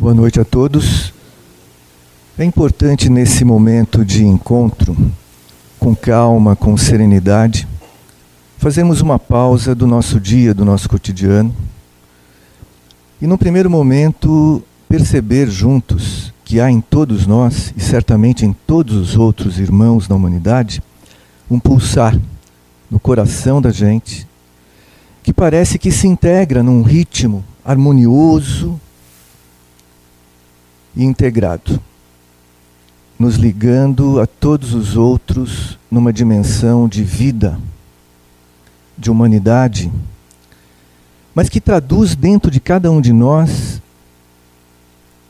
Boa noite a todos. É importante nesse momento de encontro, com calma, com serenidade, fazermos uma pausa do nosso dia, do nosso cotidiano, e no primeiro momento perceber juntos que há em todos nós, e certamente em todos os outros irmãos da humanidade, um pulsar no coração da gente que parece que se integra num ritmo harmonioso, e integrado, nos ligando a todos os outros numa dimensão de vida, de humanidade, mas que traduz dentro de cada um de nós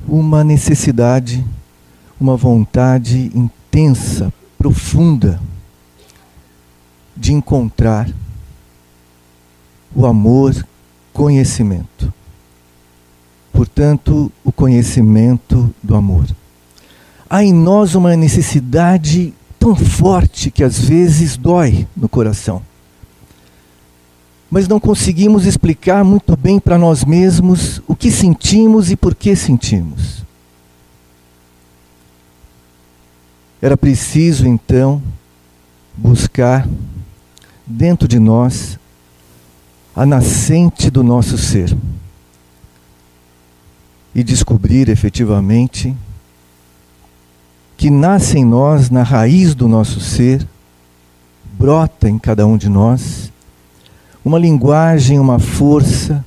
uma necessidade, uma vontade intensa, profunda de encontrar o amor, conhecimento portanto, o conhecimento do amor. Há em nós uma necessidade tão forte que às vezes dói no coração. Mas não conseguimos explicar muito bem para nós mesmos o que sentimos e por que sentimos. Era preciso então buscar dentro de nós a nascente do nosso ser e descobrir efetivamente que nasce em nós, na raiz do nosso ser, brota em cada um de nós, uma linguagem, uma força,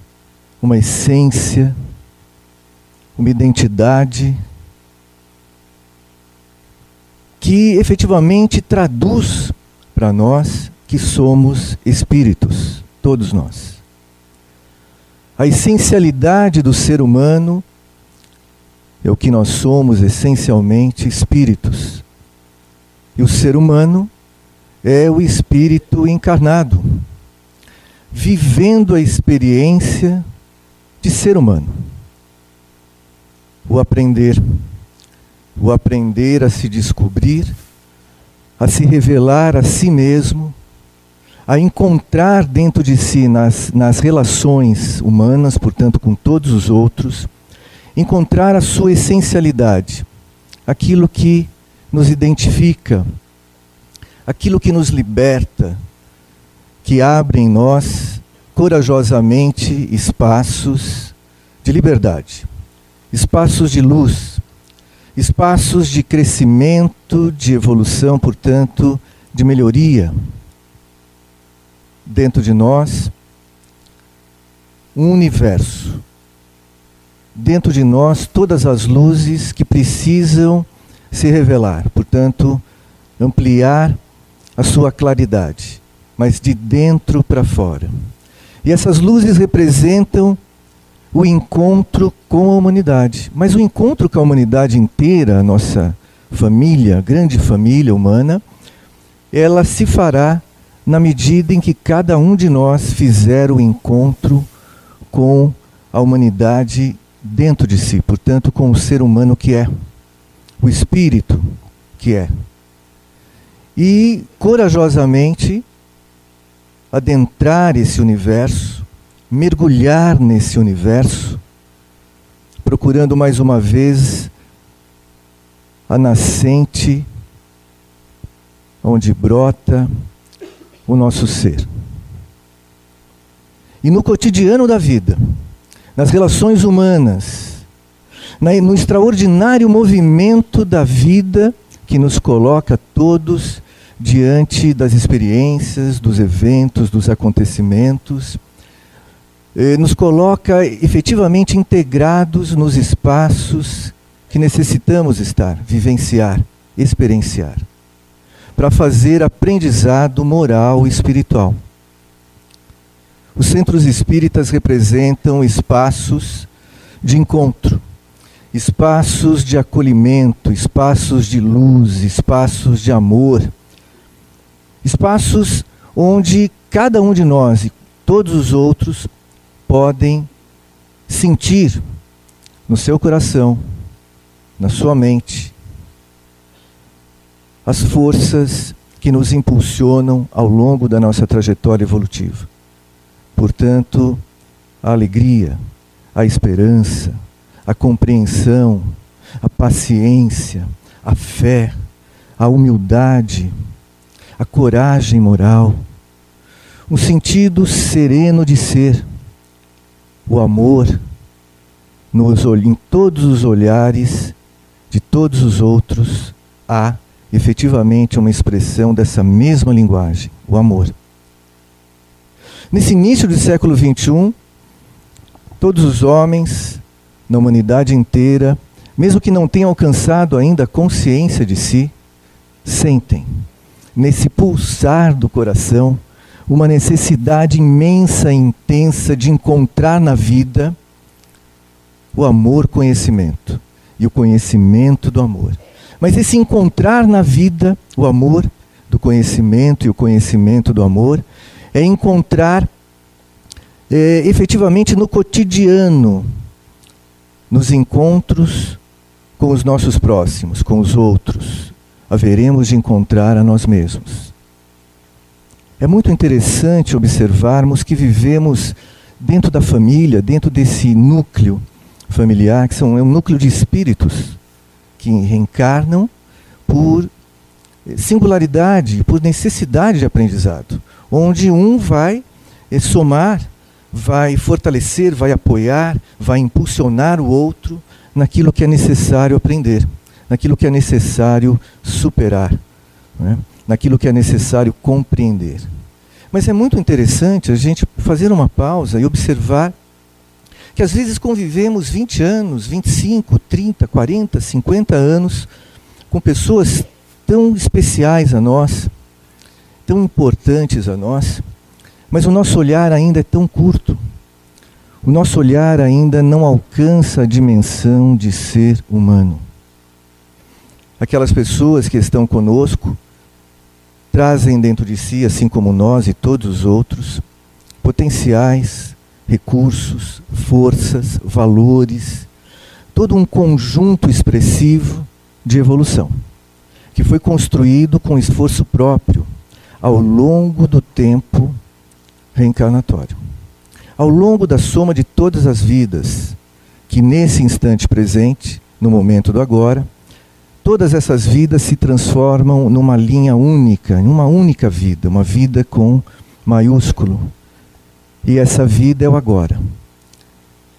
uma essência, uma identidade que efetivamente traduz para nós que somos espíritos, todos nós. A essencialidade do ser humano é o que nós somos essencialmente espíritos. E o ser humano é o espírito encarnado, vivendo a experiência de ser humano. O aprender, o aprender a se descobrir, a se revelar a si mesmo, a encontrar dentro de si, nas, nas relações humanas, portanto, com todos os outros, encontrar a sua essencialidade, aquilo que nos identifica, aquilo que nos liberta, que abre em nós corajosamente espaços de liberdade, espaços de luz, espaços de crescimento, de evolução, portanto, de melhoria. Dentro de nós, um universo dentro de nós todas as luzes que precisam se revelar, portanto, ampliar a sua claridade, mas de dentro para fora. E essas luzes representam o encontro com a humanidade, mas o encontro com a humanidade inteira, a nossa família, grande família humana, ela se fará na medida em que cada um de nós fizer o encontro com a humanidade dentro de si, portanto, com o ser humano que é, o espírito que é. E corajosamente adentrar esse universo, mergulhar nesse universo, procurando mais uma vez a nascente onde brota o nosso ser. E no cotidiano da vida, nas relações humanas, no extraordinário movimento da vida que nos coloca todos diante das experiências, dos eventos, dos acontecimentos, eh, nos coloca efetivamente integrados nos espaços que necessitamos estar, vivenciar, experienciar, para fazer aprendizado moral e espiritual. Os centros espíritas representam espaços de encontro, espaços de acolhimento, espaços de luz, espaços de amor, espaços onde cada um de nós e todos os outros podem sentir no seu coração, na sua mente, as forças que nos impulsionam ao longo da nossa trajetória evolutiva. Portanto, a alegria, a esperança, a compreensão, a paciência, a fé, a humildade, a coragem moral, um sentido sereno de ser, o amor nos, em todos os olhares de todos os outros há efetivamente uma expressão dessa mesma linguagem, o amor. Nesse início do século XXI, todos os homens, na humanidade inteira, mesmo que não tenham alcançado ainda a consciência de si, sentem, nesse pulsar do coração, uma necessidade imensa e intensa de encontrar na vida o amor conhecimento e o conhecimento do amor. Mas esse encontrar na vida o amor do conhecimento e o conhecimento do amor é encontrar é, efetivamente no cotidiano, nos encontros com os nossos próximos, com os outros, haveremos de encontrar a nós mesmos. É muito interessante observarmos que vivemos dentro da família, dentro desse núcleo familiar, que são, é um núcleo de espíritos que reencarnam por singularidade, por necessidade de aprendizado, onde um vai eh, somar, vai fortalecer, vai apoiar, vai impulsionar o outro naquilo que é necessário aprender, naquilo que é necessário superar, né? naquilo que é necessário compreender. Mas é muito interessante a gente fazer uma pausa e observar que às vezes convivemos 20 anos, 25, 30, 40, 50 anos com pessoas tão especiais a nós, tão importantes a nós, mas o nosso olhar ainda é tão curto. O nosso olhar ainda não alcança a dimensão de ser humano. Aquelas pessoas que estão conosco trazem dentro de si, assim como nós e todos os outros, potenciais, recursos, forças, valores, todo um conjunto expressivo de evolução, que foi construído com esforço próprio ao longo do tempo reencarnatório. Ao longo da soma de todas as vidas, que nesse instante presente, no momento do agora, todas essas vidas se transformam numa linha única, em uma única vida, uma vida com maiúsculo, e essa vida é o agora.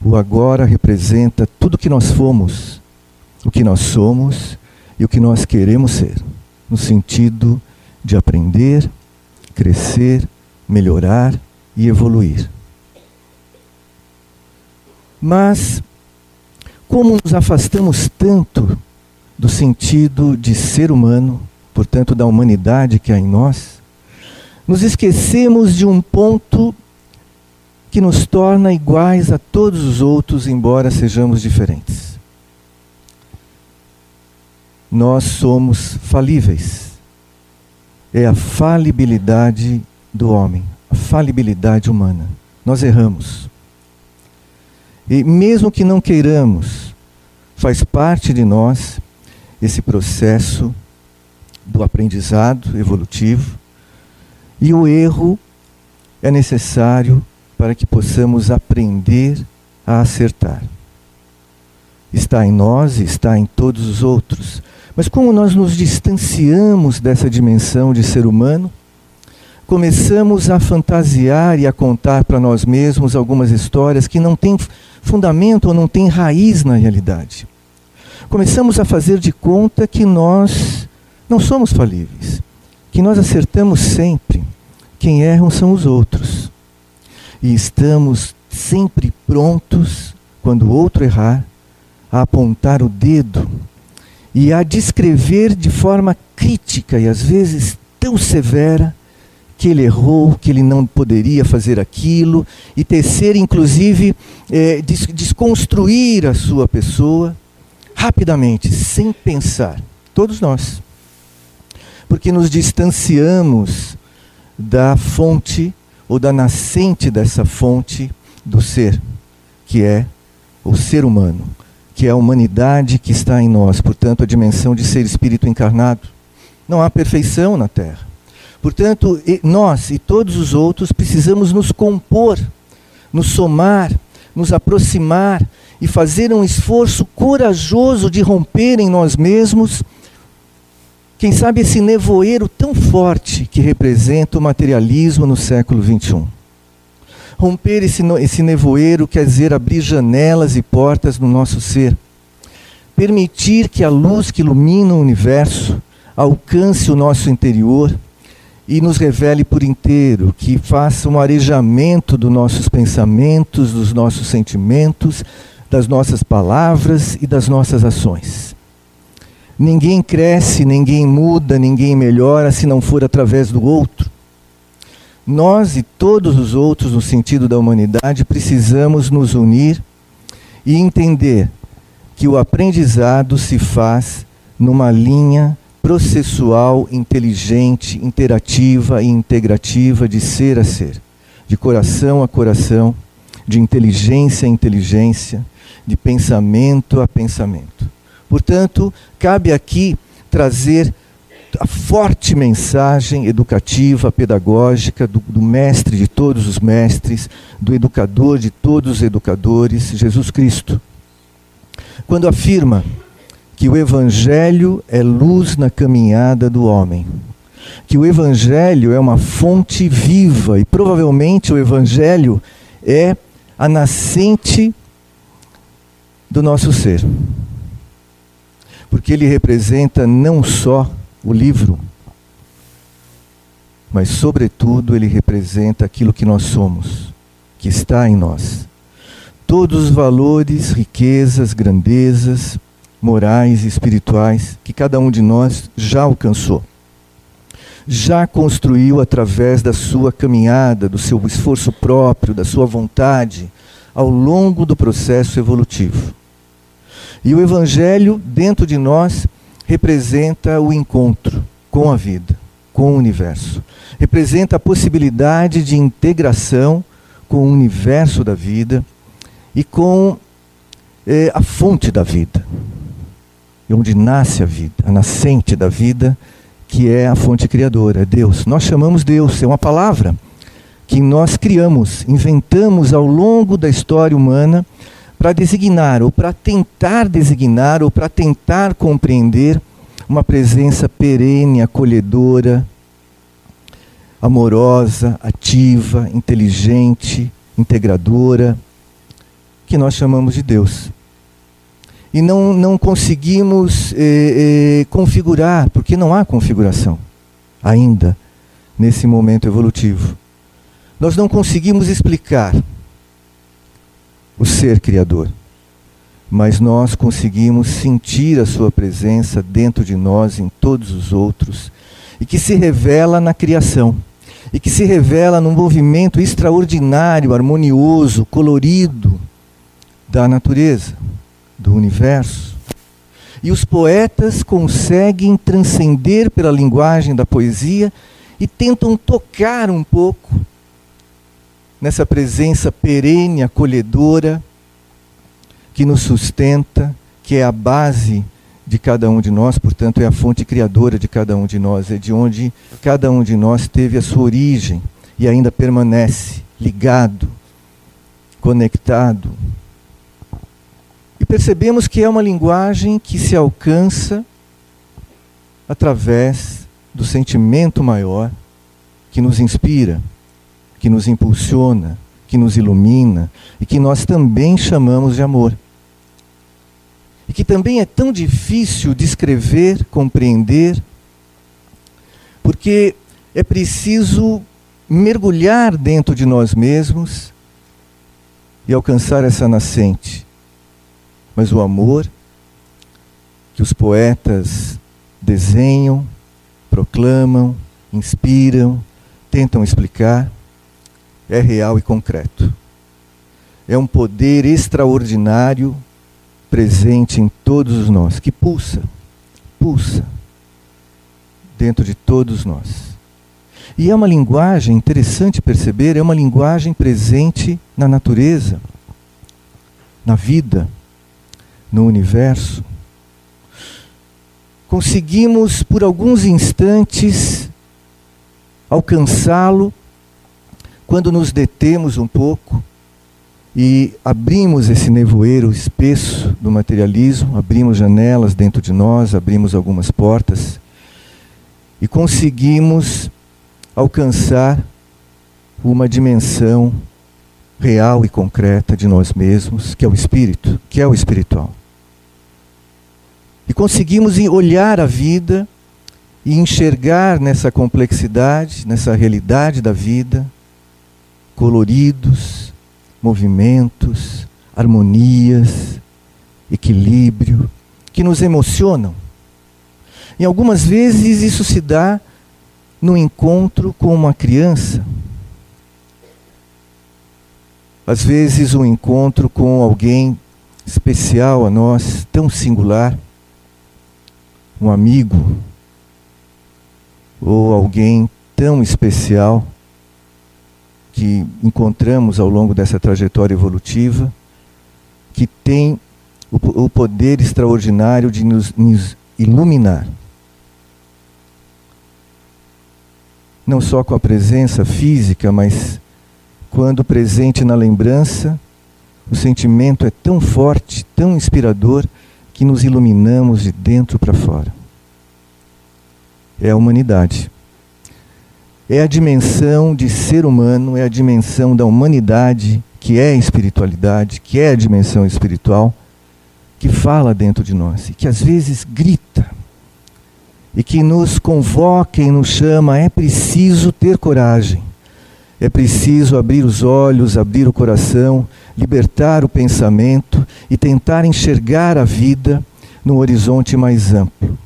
O agora representa tudo que nós fomos, o que nós somos e o que nós queremos ser, no sentido de aprender, crescer, melhorar e evoluir. Mas, como nos afastamos tanto do sentido de ser humano, portanto, da humanidade que há em nós, nos esquecemos de um ponto que nos torna iguais a todos os outros, embora sejamos diferentes. Nós somos falíveis. É a falibilidade do homem, a falibilidade humana. Nós erramos. E mesmo que não queiramos, faz parte de nós esse processo do aprendizado evolutivo, e o erro é necessário para que possamos aprender a acertar. Está em nós e está em todos os outros. Mas como nós nos distanciamos dessa dimensão de ser humano, começamos a fantasiar e a contar para nós mesmos algumas histórias que não têm fundamento ou não têm raiz na realidade. Começamos a fazer de conta que nós não somos falíveis, que nós acertamos sempre. Quem erram são os outros e estamos sempre prontos, quando o outro errar, a apontar o dedo e a descrever de forma crítica e às vezes tão severa que ele errou, que ele não poderia fazer aquilo, e tecer, inclusive, é, des desconstruir a sua pessoa rapidamente, sem pensar. Todos nós. Porque nos distanciamos da fonte ou da nascente dessa fonte do ser, que é o ser humano, que é a humanidade que está em nós, portanto, a dimensão de ser espírito encarnado. Não há perfeição na Terra. Portanto, nós e todos os outros precisamos nos compor, nos somar, nos aproximar e fazer um esforço corajoso de romper em nós mesmos, quem sabe esse nevoeiro tão forte que representa o materialismo no século XXI. Romper esse, esse nevoeiro quer dizer abrir janelas e portas no nosso ser. Permitir que a luz que ilumina o universo alcance o nosso interior e nos revele por inteiro, que faça um arejamento dos nossos pensamentos, dos nossos sentimentos, das nossas palavras e das nossas ações. Ninguém cresce, ninguém muda, ninguém melhora se não for através do outro. Nós e todos os outros, no sentido da humanidade, precisamos nos unir e entender que o aprendizado se faz numa linha processual, inteligente, interativa e integrativa de ser a ser, de coração a coração, de inteligência a inteligência, de pensamento a pensamento. Portanto, cabe aqui trazer a forte mensagem educativa, pedagógica do, do, mestre de todos os mestres, do educador de todos os educadores, Jesus Cristo. Quando afirma que o Evangelho é luz na caminhada do homem. Que o Evangelho é uma fonte viva e provavelmente o Evangelho é a nascente do nosso ser. Porque ele representa não só o livro, mas, sobretudo, ele representa aquilo que nós somos, que está em nós. Todos os valores, riquezas, grandezas, morais e espirituais que cada um de nós já alcançou. Já construiu através da sua caminhada, do seu esforço próprio, da sua vontade, ao longo do processo evolutivo. E o Evangelho, dentro de nós, representa o encontro com a vida, com o universo. Representa a possibilidade de integração com o universo da vida e com eh, a fonte da vida onde nasce a vida, a nascente da vida, que é a fonte criadora, é Deus. Nós chamamos Deus, é uma palavra que nós criamos, inventamos ao longo da história humana para designar, ou para tentar designar, ou para tentar compreender uma presença perene, acolhedora, amorosa, ativa, inteligente, integradora, que nós chamamos de Deus e não, não conseguimos eh, eh, configurar, porque não há configuração ainda nesse momento evolutivo. Nós não conseguimos explicar o ser criador, mas nós conseguimos sentir a sua presença dentro de nós, em todos os outros, e que se revela na criação, e que se revela num movimento extraordinário, harmonioso, colorido da natureza do universo. E os poetas conseguem transcender pela linguagem da poesia e tentam tocar um pouco nessa presença perene, acolhedora, que nos sustenta, que é a base de cada um de nós, portanto, é a fonte criadora de cada um de nós, é de onde cada um de nós teve a sua origem e ainda permanece ligado, conectado, e percebemos que é uma linguagem que se alcança através do sentimento maior que nos inspira, que nos impulsiona, que nos ilumina e que nós também chamamos de amor. E que também é tão difícil descrever, compreender, porque é preciso mergulhar dentro de nós mesmos e alcançar essa nascente mas o amor que os poetas desenham, proclamam, inspiram, tentam explicar, é real e concreto. É um poder extraordinário presente em todos nós, que pulsa, pulsa dentro de todos nós. E é uma linguagem interessante perceber, é uma linguagem presente na natureza, na vida no universo, conseguimos por alguns instantes alcançá-lo quando nos detemos um pouco e abrimos esse nevoeiro espesso do materialismo, abrimos janelas dentro de nós, abrimos algumas portas e conseguimos alcançar uma dimensão real e concreta de nós mesmos, que é o espírito, que é o espiritual. E conseguimos olhar a vida e enxergar nessa complexidade, nessa realidade da vida, coloridos, movimentos, harmonias, equilíbrio, que nos emocionam. E algumas vezes isso se dá no encontro com uma criança. Às vezes um encontro com alguém especial a nós, tão singular, um amigo, ou alguém tão especial que encontramos ao longo dessa trajetória evolutiva, que tem o, o poder extraordinário de nos, nos iluminar. Não só com a presença física, mas quando presente na lembrança, o sentimento é tão forte, tão inspirador, que nos iluminamos de dentro para fora. É a humanidade é a dimensão de ser humano, é a dimensão da humanidade, que é a espiritualidade, que é a dimensão espiritual, que fala dentro de nós e que às vezes grita e que nos convoca e nos chama. É preciso ter coragem, é preciso abrir os olhos, abrir o coração, libertar o pensamento e tentar enxergar a vida no horizonte mais amplo.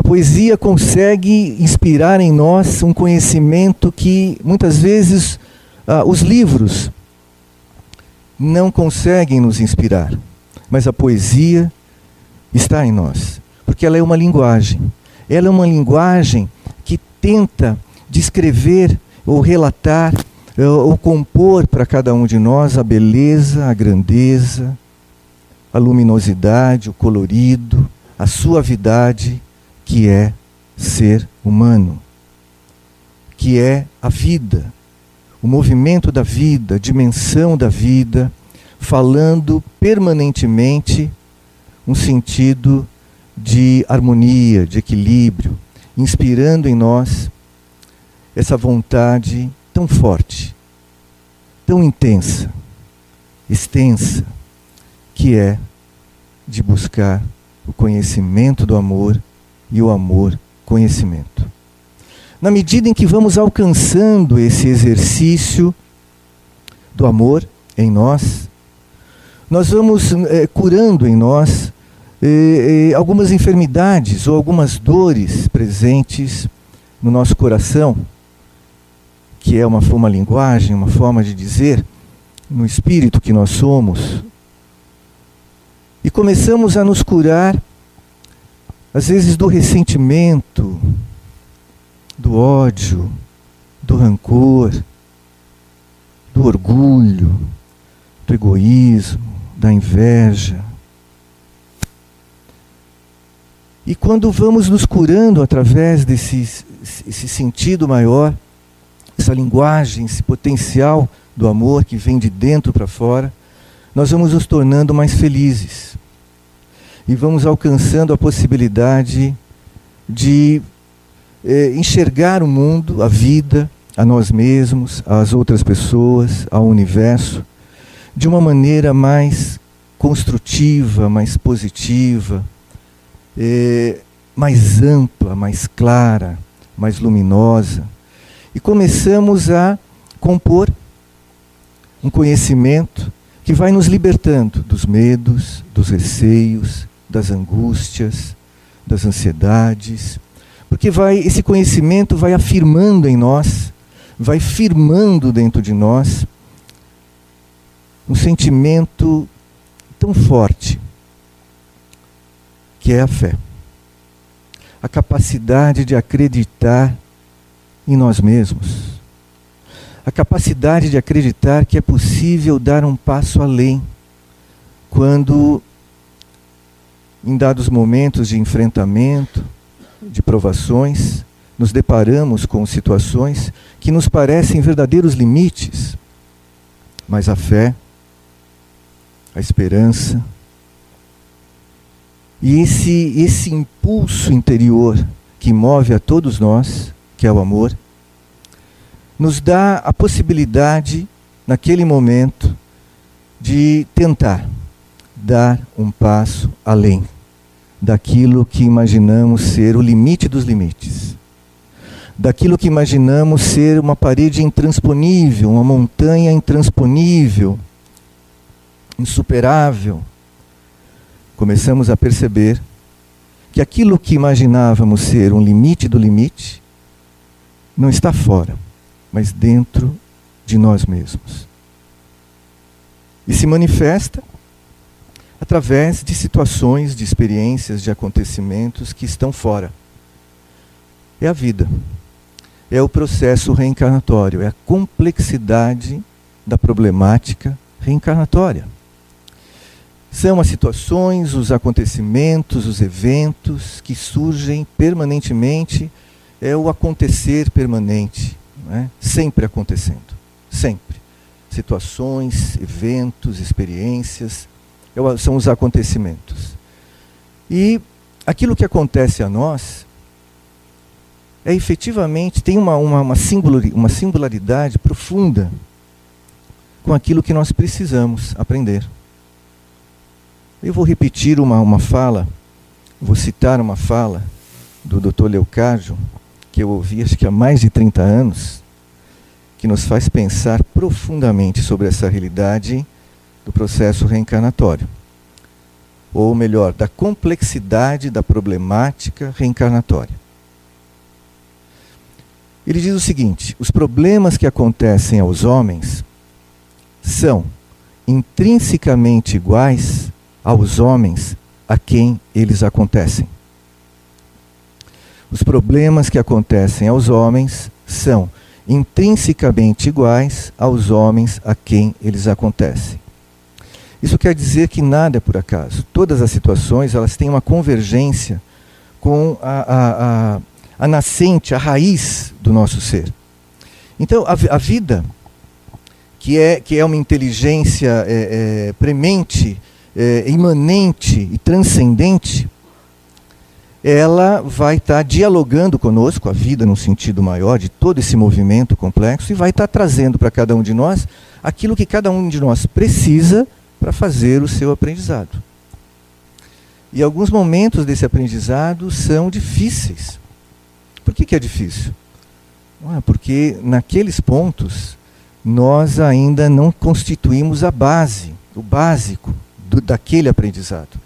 A poesia consegue inspirar em nós um conhecimento que muitas vezes ah, os livros não conseguem nos inspirar. Mas a poesia está em nós, porque ela é uma linguagem. Ela é uma linguagem que tenta descrever ou relatar eh, ou compor para cada um de nós a beleza, a grandeza, a luminosidade, o colorido, a suavidade que é ser humano, que é a vida, o movimento da vida, a dimensão da vida, falando permanentemente um sentido de harmonia, de equilíbrio, inspirando em nós essa vontade tão forte, tão intensa, extensa, que é de buscar o conhecimento do amor e o amor, conhecimento. Na medida em que vamos alcançando esse exercício do amor em nós, nós vamos é, curando em nós é, é, algumas enfermidades ou algumas dores presentes no nosso coração, que é uma, uma linguagem, uma forma de dizer, no espírito que nós somos. E começamos a nos curar às vezes do ressentimento, do ódio, do rancor, do orgulho, do egoísmo, da inveja. E quando vamos nos curando através desse esse sentido maior, essa linguagem, esse potencial do amor que vem de dentro para fora, nós vamos nos tornando mais felizes e vamos alcançando a possibilidade de eh, enxergar o mundo, a vida, a nós mesmos, às outras pessoas, ao universo, de uma maneira mais construtiva, mais positiva, eh, mais ampla, mais clara, mais luminosa. E começamos a compor um conhecimento que vai nos libertando dos medos, dos receios, das angústias, das ansiedades, porque vai esse conhecimento vai afirmando em nós, vai firmando dentro de nós um sentimento tão forte que é a fé. A capacidade de acreditar em nós mesmos. A capacidade de acreditar que é possível dar um passo além quando em dados momentos de enfrentamento, de provações, nos deparamos com situações que nos parecem verdadeiros limites. mas a fé, a esperança, e esse, esse impulso interior que move a todos nós, que é o amor, nos dá a possibilidade, naquele momento, de tentar dar um passo além daquilo que imaginamos ser o limite dos limites, daquilo que imaginamos ser uma parede intransponível, uma montanha intransponível, insuperável. Começamos a perceber que aquilo que imaginávamos ser um limite do limite não está fora, mas dentro de nós mesmos. E se manifesta através de situações, de experiências, de acontecimentos que estão fora. É a vida. É o processo reencarnatório, é a complexidade da problemática reencarnatória. São as situações, os acontecimentos, os eventos que surgem permanentemente, é o acontecer permanente, né? sempre acontecendo, sempre. Situações, eventos, experiências, são os acontecimentos. E aquilo que acontece a nós é efetivamente, tem uma, uma, uma, uma singularidade profunda com aquilo que nós precisamos aprender. Eu vou repetir uma, uma fala, vou citar uma fala do Dr. Leocádio, que eu ouvi acho que há mais de 30 anos, que nos faz pensar profundamente sobre essa realidade do processo reencarnatório. Ou melhor, da complexidade da problemática reencarnatória. Ele diz o seguinte: os problemas que acontecem aos homens são intrinsecamente iguais aos homens a quem eles acontecem. Os problemas que acontecem aos homens são intrinsecamente iguais aos homens a quem eles acontecem. Isso quer dizer que nada é por acaso. Todas as situações elas têm uma convergência com a, a, a, a nascente, a raiz do nosso ser. Então, a, vida, que é, que é uma inteligência é, é, premente, é, imanente e transcendente, ela vai estar tá dialogando conosco, a vida no sentido maior de todo esse movimento complexo, e vai estar tá trazendo para cada um de nós aquilo que cada um de nós precisa para fazer o seu aprendizado. E alguns momentos desse aprendizado são difíceis. Por que, que é difícil? Ah, porque naqueles pontos nós ainda não constituímos a base, o básico do, daquele aprendizado.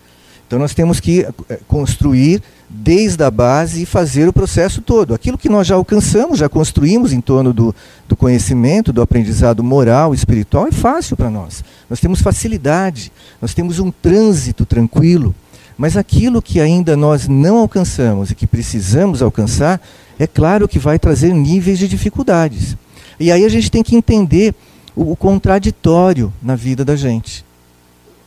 Então nós temos que eh, construir desde a base e fazer o processo todo. Aquilo que nós já alcançamos, já construímos em torno do, do conhecimento, do aprendizado moral, espiritual, é fácil para nós. Nós temos facilidade, nós temos um trânsito tranquilo. Mas aquilo que ainda nós não alcançamos e que precisamos alcançar, é claro que vai trazer níveis de dificuldades. E aí a gente tem que entender o, o contraditório na vida da gente.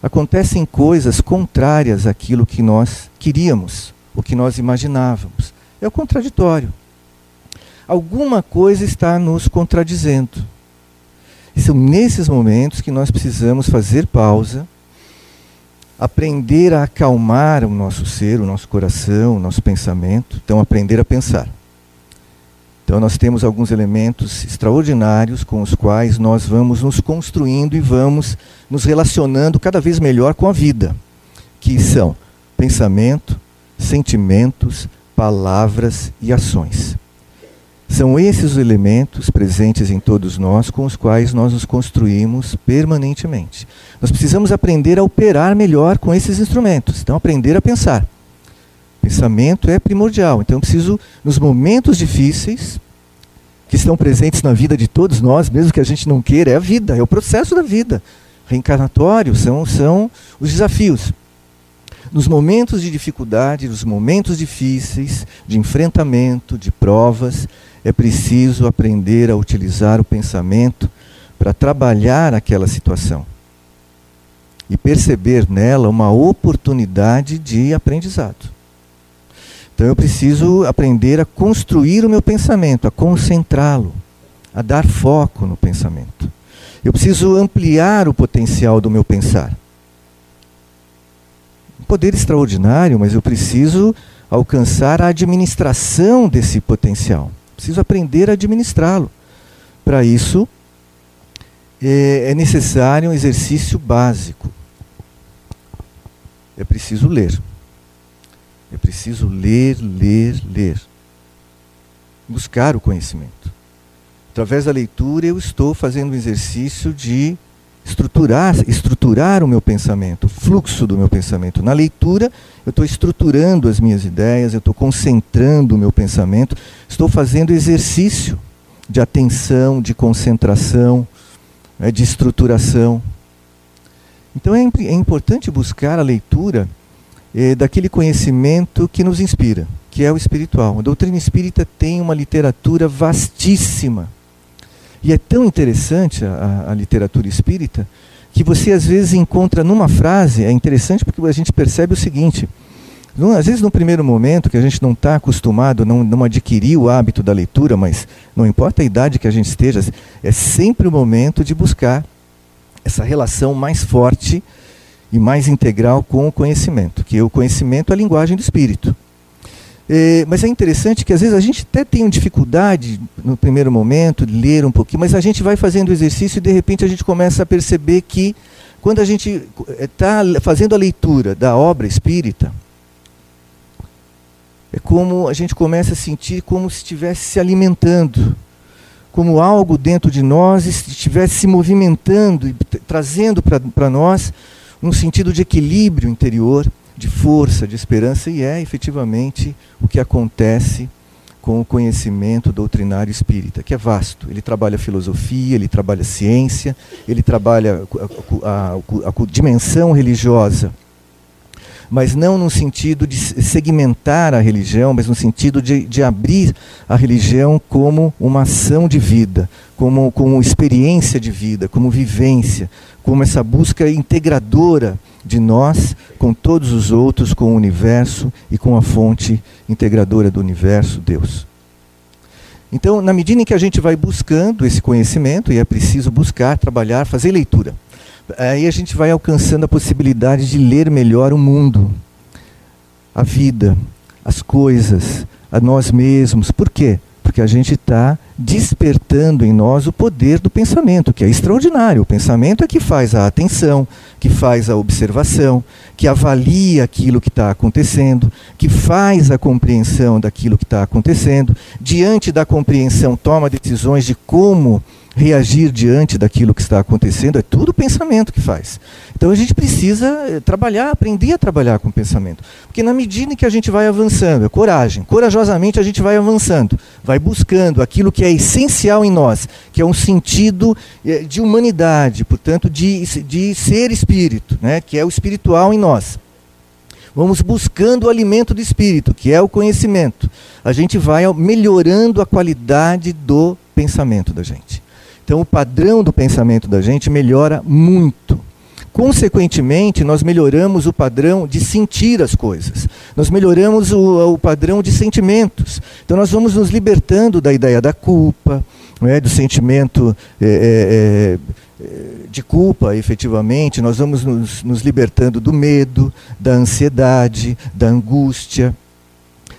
Acontecem coisas contrárias àquilo que nós queríamos o que nós imaginávamos. É o contraditório. Alguma coisa está nos contradizendo. E são nesses momentos que nós precisamos fazer pausa, aprender a acalmar o nosso ser, o nosso coração, o nosso pensamento. Então, aprender a pensar. Então, nós temos alguns elementos extraordinários com os quais nós vamos nos construindo e vamos nos relacionando cada vez melhor com a vida, que são pensamento, sentimentos, palavras e ações. São esses os elementos presentes em todos nós com os quais nós nos construímos permanentemente. Nós precisamos aprender a operar melhor com esses instrumentos, então aprender a pensar. Pensamento é primordial, então eu preciso, nos momentos difíceis, que estão presentes na vida de todos nós, mesmo que a gente não queira, é a vida, é o processo da vida. Reencarnatório são, são os desafios nos momentos de dificuldade, nos momentos difíceis, de enfrentamento, de provas, é preciso aprender a utilizar o pensamento para trabalhar aquela situação e perceber nela uma oportunidade de aprendizado. Então eu preciso aprender a construir o meu pensamento, a concentrá-lo, a dar foco no pensamento. Eu preciso ampliar o potencial do meu pensar. Poder extraordinário, mas eu preciso alcançar a administração desse potencial. Preciso aprender a administrá-lo. Para isso, é, é necessário um exercício básico. É preciso ler. É preciso ler, ler, ler. Buscar o conhecimento. Através da leitura, eu estou fazendo um exercício de estruturar, estruturar o meu pensamento, o fluxo do meu pensamento. Na leitura, eu estou estruturando as minhas ideias, eu estou concentrando o meu pensamento, estou fazendo exercício de atenção, de concentração, né, de estruturação. Então é, é, importante buscar a leitura eh, daquele conhecimento que nos inspira, que é o espiritual. A doutrina espírita tem uma literatura vastíssima. E é tão interessante a, a literatura espírita que você às vezes encontra numa frase, é interessante porque a gente percebe o seguinte: às vezes, no primeiro momento, que a gente não está acostumado, não, não adquiriu o hábito da leitura, mas não importa a idade que a gente esteja, é sempre o momento de buscar essa relação mais forte e mais integral com o conhecimento, que o conhecimento é a linguagem do espírito. É, mas é interessante que às vezes a gente até tem dificuldade no primeiro momento de ler um pouquinho, mas a gente vai fazendo o exercício e de repente a gente começa a perceber que quando a gente está fazendo a leitura da obra espírita, é como a gente começa a sentir como se estivesse se alimentando, como algo dentro de nós estivesse se movimentando e trazendo para nós um sentido de equilíbrio interior, de força, de esperança, e é efetivamente o que acontece com o conhecimento doutrinário espírita, que é vasto. Ele trabalha filosofia, ele trabalha ciência, ele trabalha a, a, a, a dimensão religiosa mas não no sentido de segmentar a religião, mas no sentido de, de abrir a religião como uma ação de vida, como, como experiência de vida, como vivência, como essa busca integradora de nós com todos os outros, com o universo e com a fonte integradora do universo, Deus. Então, na medida em que a gente vai buscando esse conhecimento, e é preciso buscar, trabalhar, fazer leitura aí a gente vai alcançando a possibilidade de ler melhor o mundo, a vida, as coisas, a nós mesmos. Por quê? Porque a gente está despertando em nós o poder do pensamento, que é extraordinário. O pensamento é que faz a atenção, que faz a observação, que avalia aquilo que está acontecendo, que faz a compreensão daquilo que está acontecendo. Diante da compreensão, toma decisões de como reagir diante daquilo que está acontecendo, é tudo o pensamento que faz. Então a gente precisa eh, trabalhar, aprender a trabalhar com o pensamento. Porque na medida em que a gente vai avançando, é coragem, corajosamente a gente vai avançando, vai buscando aquilo que é essencial em nós, que é um sentido eh, de humanidade, portanto, de, de ser espírito, né, que é o espiritual em nós. Vamos buscando o alimento do espírito, que é o conhecimento. A gente vai melhorando a qualidade do pensamento da gente. Então, o padrão do pensamento da gente melhora muito. Consequentemente, nós melhoramos o padrão de sentir as coisas, nós melhoramos o, o padrão de sentimentos. Então, nós vamos nos libertando da ideia da culpa, é, do sentimento é, é, de culpa, efetivamente, nós vamos nos, nos libertando do medo, da ansiedade, da angústia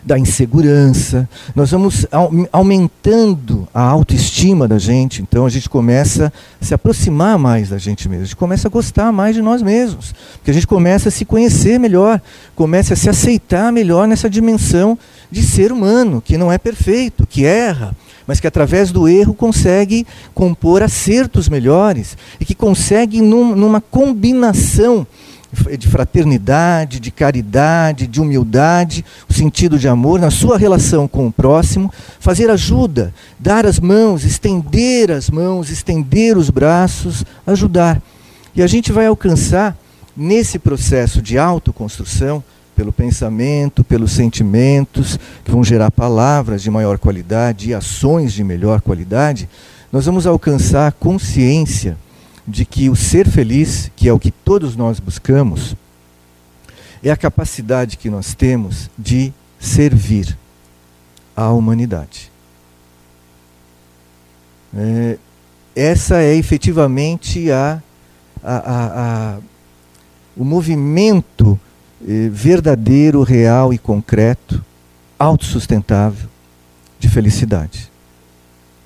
da insegurança, nós vamos aumentando a autoestima da gente, então a gente começa a se aproximar mais da gente mesmo, a gente começa a gostar mais de nós mesmos, porque a gente começa a se conhecer melhor, começa a se aceitar melhor nessa dimensão de ser humano, que não é perfeito, que erra, mas que através do erro consegue compor acertos melhores e que consegue, num, numa combinação de fraternidade, de caridade, de humildade, o sentido de amor na sua relação com o próximo, fazer ajuda, dar as mãos, estender as mãos, estender os braços, ajudar. E a gente vai alcançar nesse processo de autoconstrução, pelo pensamento, pelos sentimentos, que vão gerar palavras de maior qualidade e ações de melhor qualidade, nós vamos alcançar consciência de que o ser feliz, que é o que todos nós buscamos, é a capacidade que nós temos de servir à humanidade. É, essa é efetivamente a, a, a, a o movimento eh, verdadeiro, real e concreto, autossustentável de felicidade.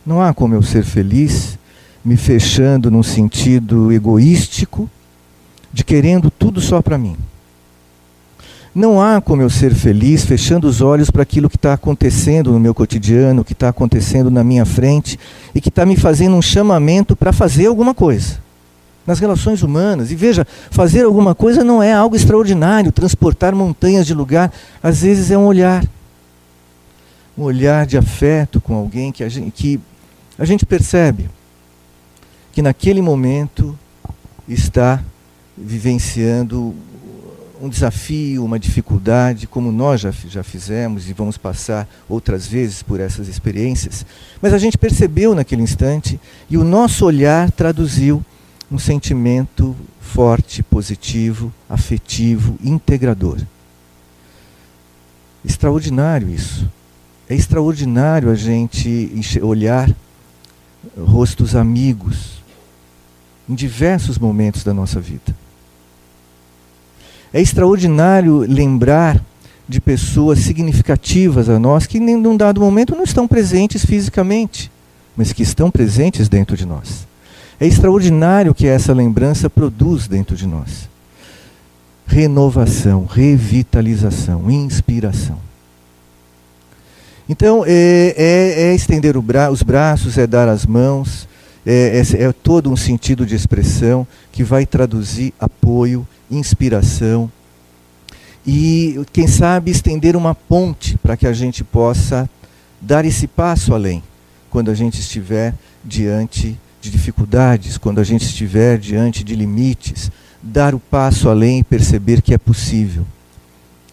Não há como eu ser feliz me fechando num sentido egoístico, de querendo tudo só para mim. Não há como eu ser feliz fechando os olhos para aquilo que está acontecendo no meu cotidiano, que está acontecendo na minha frente e que está me fazendo um chamamento para fazer alguma coisa. Nas relações humanas. E veja, fazer alguma coisa não é algo extraordinário, transportar montanhas de lugar. Às vezes é um olhar. Um olhar de afeto com alguém que a gente, que a gente percebe que naquele momento está vivenciando um desafio, uma dificuldade, como nós já, já fizemos e vamos passar outras vezes por essas experiências, mas a gente percebeu naquele instante e o nosso olhar traduziu um sentimento forte, positivo, afetivo, integrador. Extraordinário isso. É extraordinário a gente olhar rostos amigos em diversos momentos da nossa vida. É extraordinário lembrar de pessoas significativas a nós que, em um dado momento, não estão presentes fisicamente, mas que estão presentes dentro de nós. É extraordinário que essa lembrança produz dentro de nós. Renovação, revitalização, inspiração. Então, é, é, é estender bra os braços, é dar as mãos, é, é, é todo um sentido de expressão que vai traduzir apoio, inspiração e, quem sabe, estender uma ponte para que a gente possa dar esse passo além quando a gente estiver diante de dificuldades, quando a gente estiver diante de limites, dar o passo além e perceber que é possível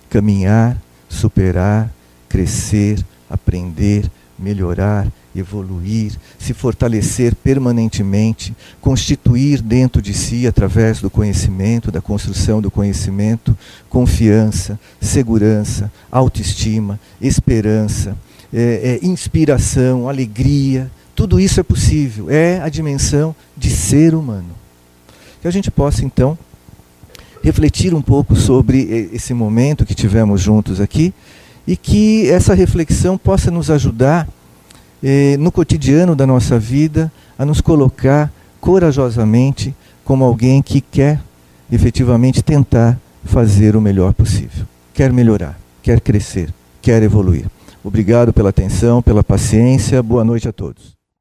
caminhar, superar, crescer, aprender, melhorar, evoluir, se fortalecer permanentemente, constituir dentro de si, através do conhecimento, da construção do conhecimento, confiança, segurança, autoestima, esperança, é, é, inspiração, alegria. Tudo isso é possível, é a dimensão de ser humano. Que a gente possa, então, refletir um pouco sobre esse momento que tivemos juntos aqui e que essa reflexão possa nos ajudar eh, no cotidiano da nossa vida a nos colocar corajosamente como alguém que quer efetivamente tentar fazer o melhor possível. Quer melhorar, quer crescer, quer evoluir. Obrigado pela atenção, pela paciência. Boa noite a todos.